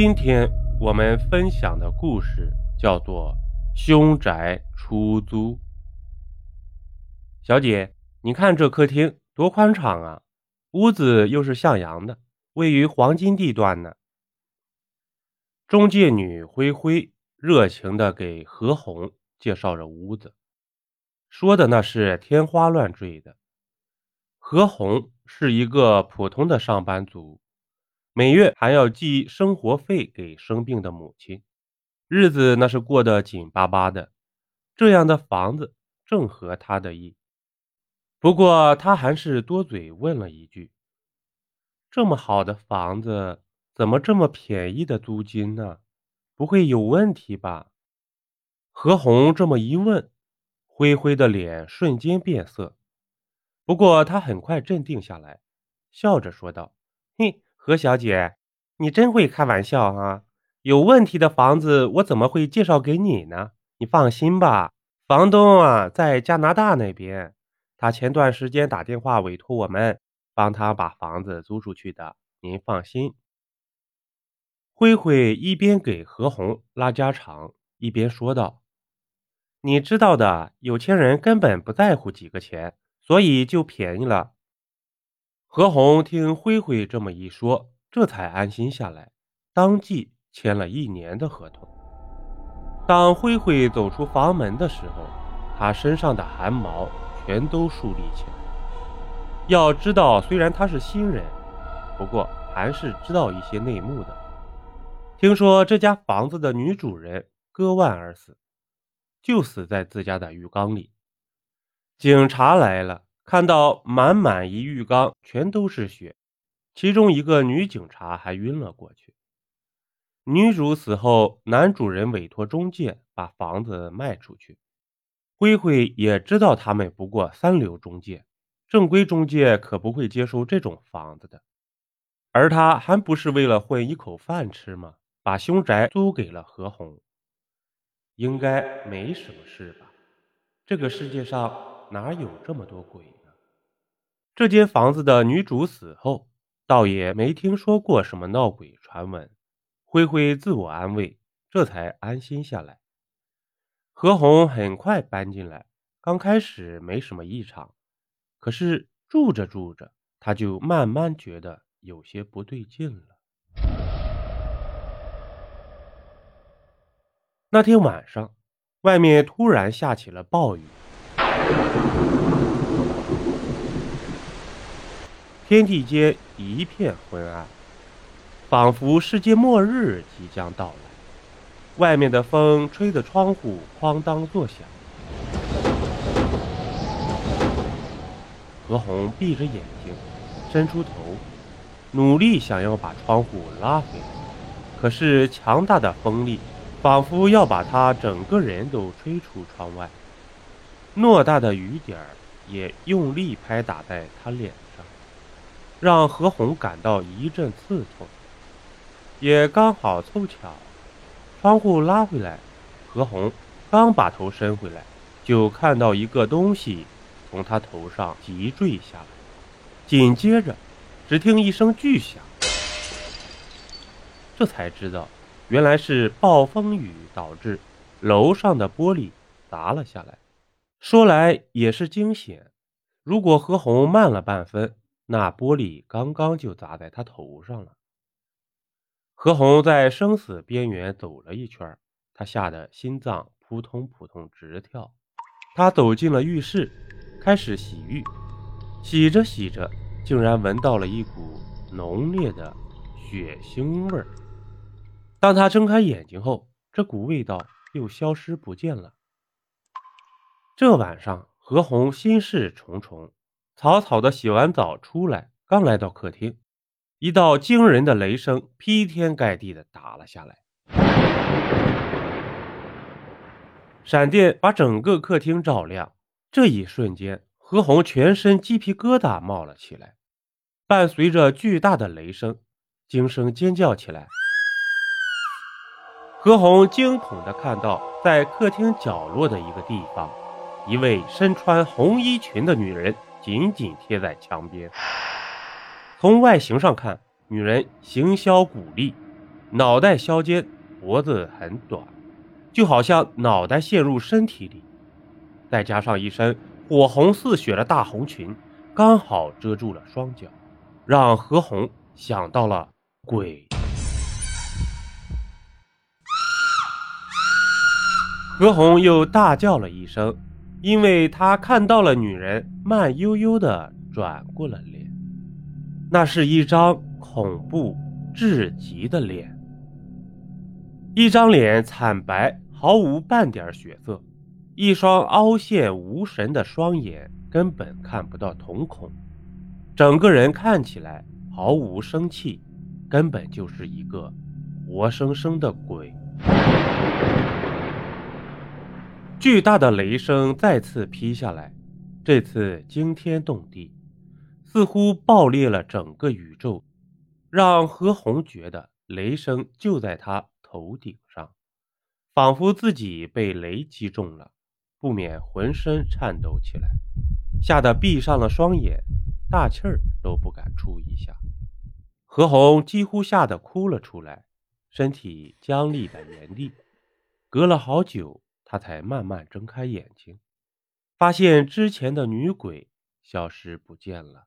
今天我们分享的故事叫做《凶宅出租》。小姐，你看这客厅多宽敞啊，屋子又是向阳的，位于黄金地段呢。中介女灰灰热情地给何红介绍着屋子，说的那是天花乱坠的。何红是一个普通的上班族。每月还要寄生活费给生病的母亲，日子那是过得紧巴巴的。这样的房子正合他的意。不过他还是多嘴问了一句：“这么好的房子，怎么这么便宜的租金呢？不会有问题吧？”何红这么一问，灰灰的脸瞬间变色。不过他很快镇定下来，笑着说道：“嘿。”何小姐，你真会开玩笑啊！有问题的房子，我怎么会介绍给你呢？你放心吧，房东啊在加拿大那边，他前段时间打电话委托我们帮他把房子租出去的。您放心。灰灰一边给何红拉家常，一边说道：“你知道的，有钱人根本不在乎几个钱，所以就便宜了。”何红听灰灰这么一说，这才安心下来，当即签了一年的合同。当灰灰走出房门的时候，他身上的汗毛全都竖立起来。要知道，虽然他是新人，不过还是知道一些内幕的。听说这家房子的女主人割腕而死，就死在自家的浴缸里。警察来了。看到满满一浴缸全都是血，其中一个女警察还晕了过去。女主死后，男主人委托中介把房子卖出去。灰灰也知道他们不过三流中介，正规中介可不会接收这种房子的。而他还不是为了混一口饭吃吗？把凶宅租给了何红，应该没什么事吧？这个世界上哪有这么多鬼？这间房子的女主死后，倒也没听说过什么闹鬼传闻。灰灰自我安慰，这才安心下来。何红很快搬进来，刚开始没什么异常，可是住着住着，他就慢慢觉得有些不对劲了。那天晚上，外面突然下起了暴雨。天地间一片昏暗，仿佛世界末日即将到来。外面的风吹得窗户哐当作响。何红闭着眼睛，伸出头，努力想要把窗户拉回来，可是强大的风力仿佛要把他整个人都吹出窗外。偌大的雨点儿也用力拍打在他脸。让何红感到一阵刺痛，也刚好凑巧，窗户拉回来，何红刚把头伸回来，就看到一个东西从他头上急坠下来，紧接着，只听一声巨响，这才知道，原来是暴风雨导致楼上的玻璃砸了下来。说来也是惊险，如果何红慢了半分。那玻璃刚刚就砸在他头上了。何红在生死边缘走了一圈，他吓得心脏扑通扑通直跳。他走进了浴室，开始洗浴。洗着洗着，竟然闻到了一股浓烈的血腥味儿。当他睁开眼睛后，这股味道又消失不见了。这晚上，何红心事重重。草草的洗完澡出来，刚来到客厅，一道惊人的雷声劈天盖地的打了下来，闪电把整个客厅照亮。这一瞬间，何红全身鸡皮疙瘩冒了起来，伴随着巨大的雷声，惊声尖叫起来。何红惊恐的看到，在客厅角落的一个地方，一位身穿红衣裙的女人。紧紧贴在墙边。从外形上看，女人形销骨立，脑袋削尖，脖子很短，就好像脑袋陷入身体里，再加上一身火红似血的大红裙，刚好遮住了双脚，让何红想到了鬼。何红又大叫了一声，因为他看到了女人慢悠悠地转过了脸，那是一张恐怖至极的脸，一张脸惨白，毫无半点血色，一双凹陷无神的双眼根本看不到瞳孔，整个人看起来毫无生气，根本就是一个活生生的鬼。巨大的雷声再次劈下来，这次惊天动地，似乎爆裂了整个宇宙，让何红觉得雷声就在他头顶上，仿佛自己被雷击中了，不免浑身颤抖起来，吓得闭上了双眼，大气儿都不敢出一下。何红几乎吓得哭了出来，身体僵立在原地，隔了好久。他才慢慢睁开眼睛，发现之前的女鬼消失不见了。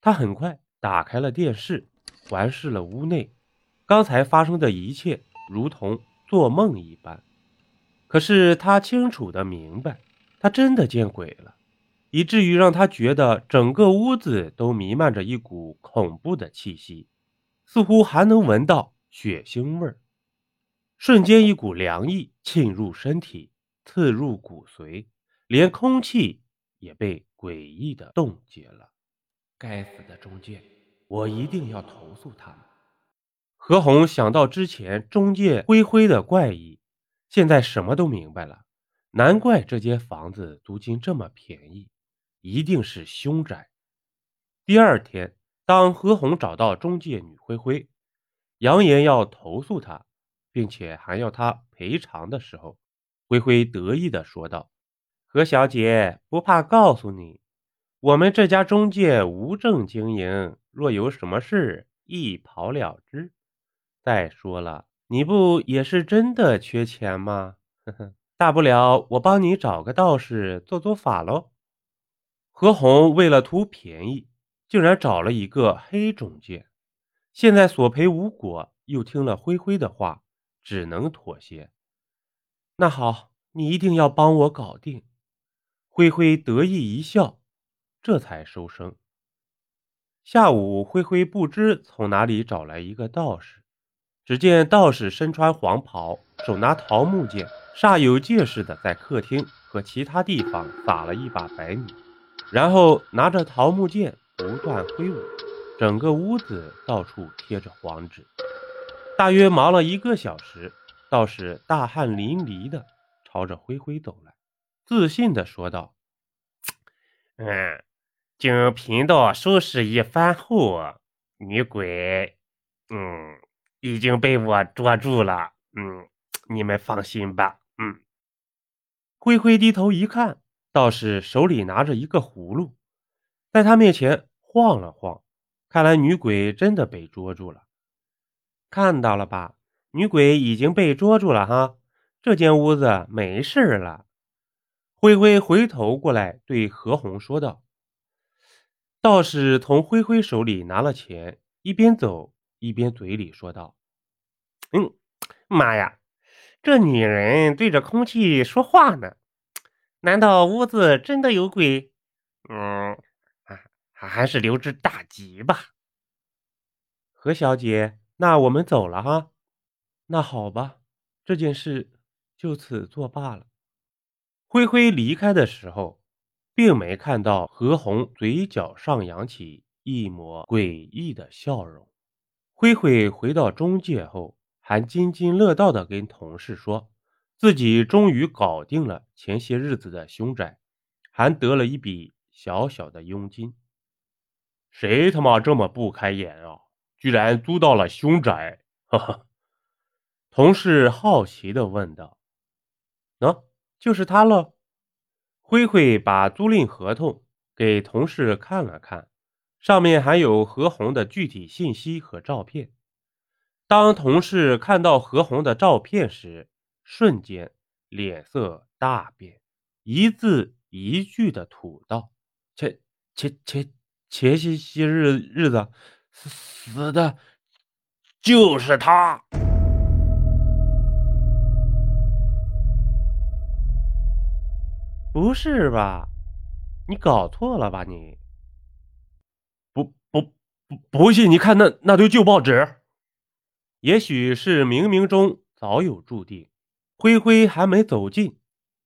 他很快打开了电视，环视了屋内，刚才发生的一切如同做梦一般。可是他清楚的明白，他真的见鬼了，以至于让他觉得整个屋子都弥漫着一股恐怖的气息，似乎还能闻到血腥味儿。瞬间，一股凉意沁入身体，刺入骨髓，连空气也被诡异的冻结了。该死的中介，我一定要投诉他们！何红想到之前中介灰灰的怪异，现在什么都明白了。难怪这间房子租金这么便宜，一定是凶宅。第二天，当何红找到中介女灰灰，扬言要投诉她。并且还要他赔偿的时候，灰灰得意地说道：“何小姐不怕告诉你，我们这家中介无证经营，若有什么事，一跑了之。再说了，你不也是真的缺钱吗？呵呵，大不了我帮你找个道士做做法喽。”何红为了图便宜，竟然找了一个黑中介，现在索赔无果，又听了灰灰的话。只能妥协。那好，你一定要帮我搞定。灰灰得意一笑，这才收声。下午，灰灰不知从哪里找来一个道士。只见道士身穿黄袍，手拿桃木剑，煞有介事的在客厅和其他地方撒了一把白米，然后拿着桃木剑不断挥舞，整个屋子到处贴着黄纸。大约忙了一个小时，道士大汗淋漓的朝着灰灰走来，自信的说道：“嗯，经贫道收拾一番后，女鬼，嗯，已经被我捉住了。嗯，你们放心吧。嗯。”灰灰低头一看，道士手里拿着一个葫芦，在他面前晃了晃，看来女鬼真的被捉住了。看到了吧，女鬼已经被捉住了哈，这间屋子没事了。灰灰回头过来对何红说道。道士从灰灰手里拿了钱，一边走一边嘴里说道：“嗯，妈呀，这女人对着空气说话呢，难道屋子真的有鬼？嗯，还还是留之大吉吧。”何小姐。那我们走了哈，那好吧，这件事就此作罢了。灰灰离开的时候，并没看到何红嘴角上扬起一抹诡异的笑容。灰灰回到中介后，还津津乐道地跟同事说，自己终于搞定了前些日子的凶宅，还得了一笔小小的佣金。谁他妈这么不开眼啊！居然租到了凶宅，哈哈！同事好奇的问道：“喏，就是他了。”灰灰把租赁合同给同事看了看，上面还有何红的具体信息和照片。当同事看到何红的照片时，瞬间脸色大变，一字一句的吐道：“前前前前些些日日子死的，就是他。”不是吧？你搞错了吧？你不不不不信？你看那那堆旧报纸。也许是冥冥中早有注定，灰灰还没走近，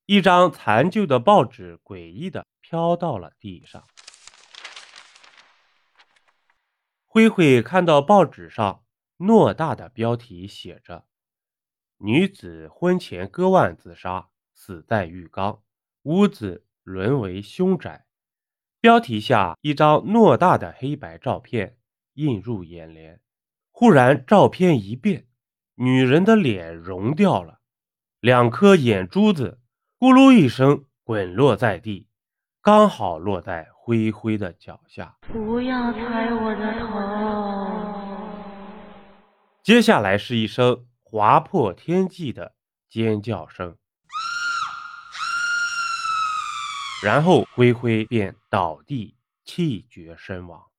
一张残旧的报纸诡异的飘到了地上。灰灰看到报纸上偌大的标题写着：“女子婚前割腕自杀，死在浴缸，屋子沦为凶宅。”标题下一张偌大的黑白照片映入眼帘。忽然，照片一变，女人的脸融掉了，两颗眼珠子咕噜一声滚落在地，刚好落在灰灰的脚下。不要踩我的头！接下来是一声划破天际的尖叫声，然后灰灰便倒地气绝身亡。